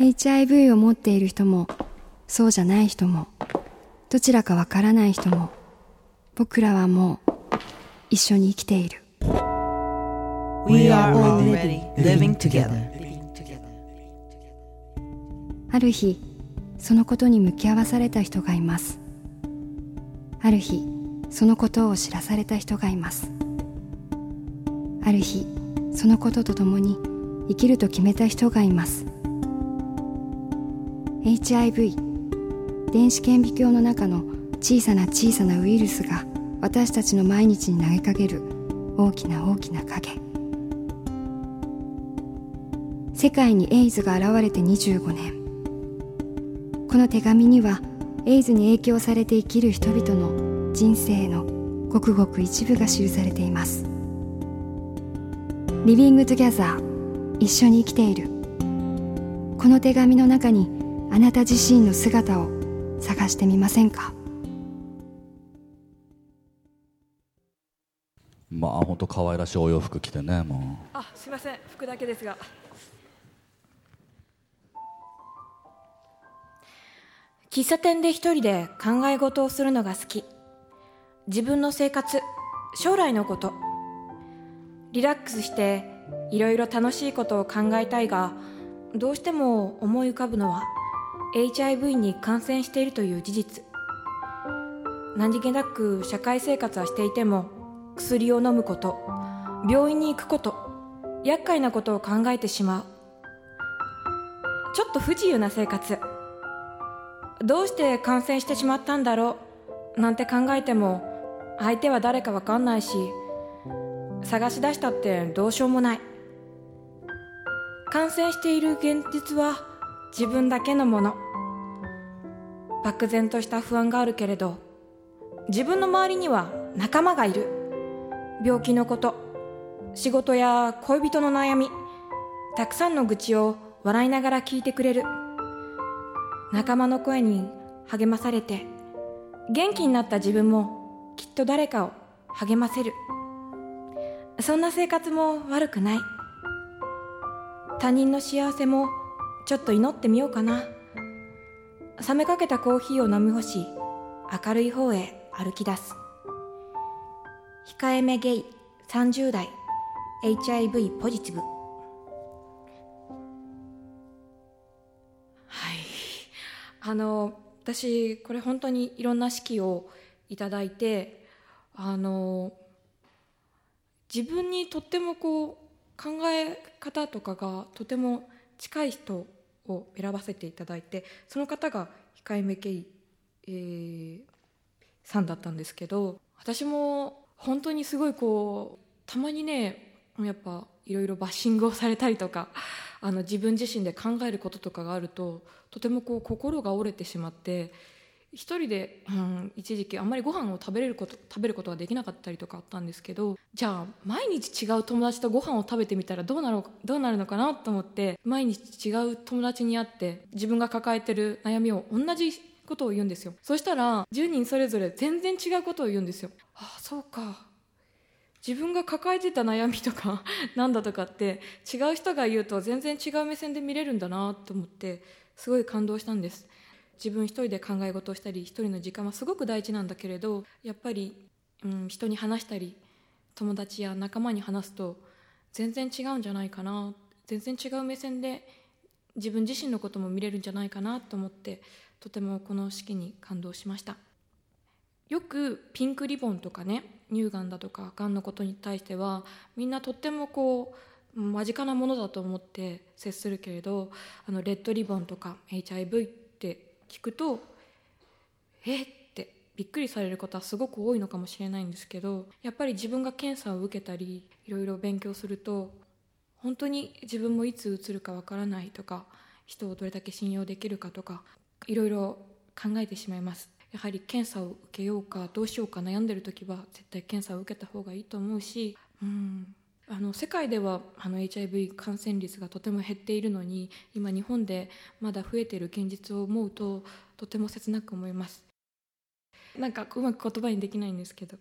HIV を持っている人もそうじゃない人もどちらかわからない人も僕らはもう一緒に生きている。We are already living together. ある日そのことに向き合わされた人がいます。ある日そのことを知らされた人がいます。ある日そのことと共に生きると決めた人がいます HIV 電子顕微鏡の中の小さな小さなウイルスが私たちの毎日に投げかける大きな大きな影。世界にエイズが現れて25年。この手紙にはエイズに影響されて生きる人々の人生のごくごく一部が記されています。 Living Together 一緒に生きている。この手紙の中にあなた自身の姿を探してみませんか？まあ本当可愛らしいお洋服着てねもあすいません。服だけですが。喫茶店で一人で考え事をするのが好き。自分の生活将来のこと。リラックスしていろいろ楽しいことを考えたいがどうしても思い浮かぶのは HIV に感染しているという事実。何気なく社会生活はしていても薬を飲むこと病院に行くこと厄介なことを考えてしまう。ちょっと不自由な生活。どうして感染してしまったんだろうなんて考えても相手は誰かわかんないし探し出したってどうしようもない。感染している現実は自分だけのもの。漠然とした不安があるけれど自分の周りには仲間がいる。病気のこと仕事や恋人の悩みたくさんの愚痴を笑いながら聞いてくれる。仲間の声に励まされて元気になった自分もきっと誰かを励ませる。そんな生活も悪くない。他人の幸せもちょっと祈ってみようかな。冷めかけたコーヒーを飲み干し明るい方へ歩き出す。控えめゲイ30代 HIV ポジティブ。はい。あの私これ本当にいろんな式をいただいてあの自分にとってもこう考え方とかがとても近い人を選ばせていただいてその方が控えめけい、えー、さんだったんですけど私も本当にすごいこうたまにねやっぱいろいろバッシングをされたりとかあの自分自身で考えることとかがあるととてもこう心が折れてしまって一人で、うん、一時期あんまりご飯を食べれること食べることができなかったりとかあったんですけどじゃあ毎日違う友達とご飯を食べてみたらどうなるどうなるのかなと思って毎日違う友達に会って自分が抱えてる悩みを同じことを言うんですよ。そしたら10人それぞれ全然違うことを言うんですよ。ああそうか。自分が抱えてた悩みとか なんだとかって違う人が言うと全然違う目線で見れるんだなと思ってすごい感動したんです。自分一人で考え事をしたり一人の時間はすごく大事なんだけれどやっぱり、うん、人に話したり友達や仲間に話すと全然違うんじゃないかな全然違う目線で自分自身のことも見れるんじゃないかなと思ってとてもこの式に感動しました。よくピンクリボンとかね乳がんだとかがんのことに対してはみんなとってもこう間近なものだと思って接するけれどあのレッドリボンとか HIV 聞くとえ？ってびっくりされることはすごく多いのかもしれないんですけどやっぱり自分が検査を受けたりいろいろ勉強すると本当に自分もいつうつるかわからないとか人をどれだけ信用できるかとかいろいろ考えてしまいます。やはり検査を受けようかどうしようか悩んでる時は絶対検査を受けた方がいいと思うしうん。あの世界ではあの HIV 感染率がとても減っているのに今日本でまだ増えている現実を思うととても切なく思います。なんかうまく言葉にできないんですけど。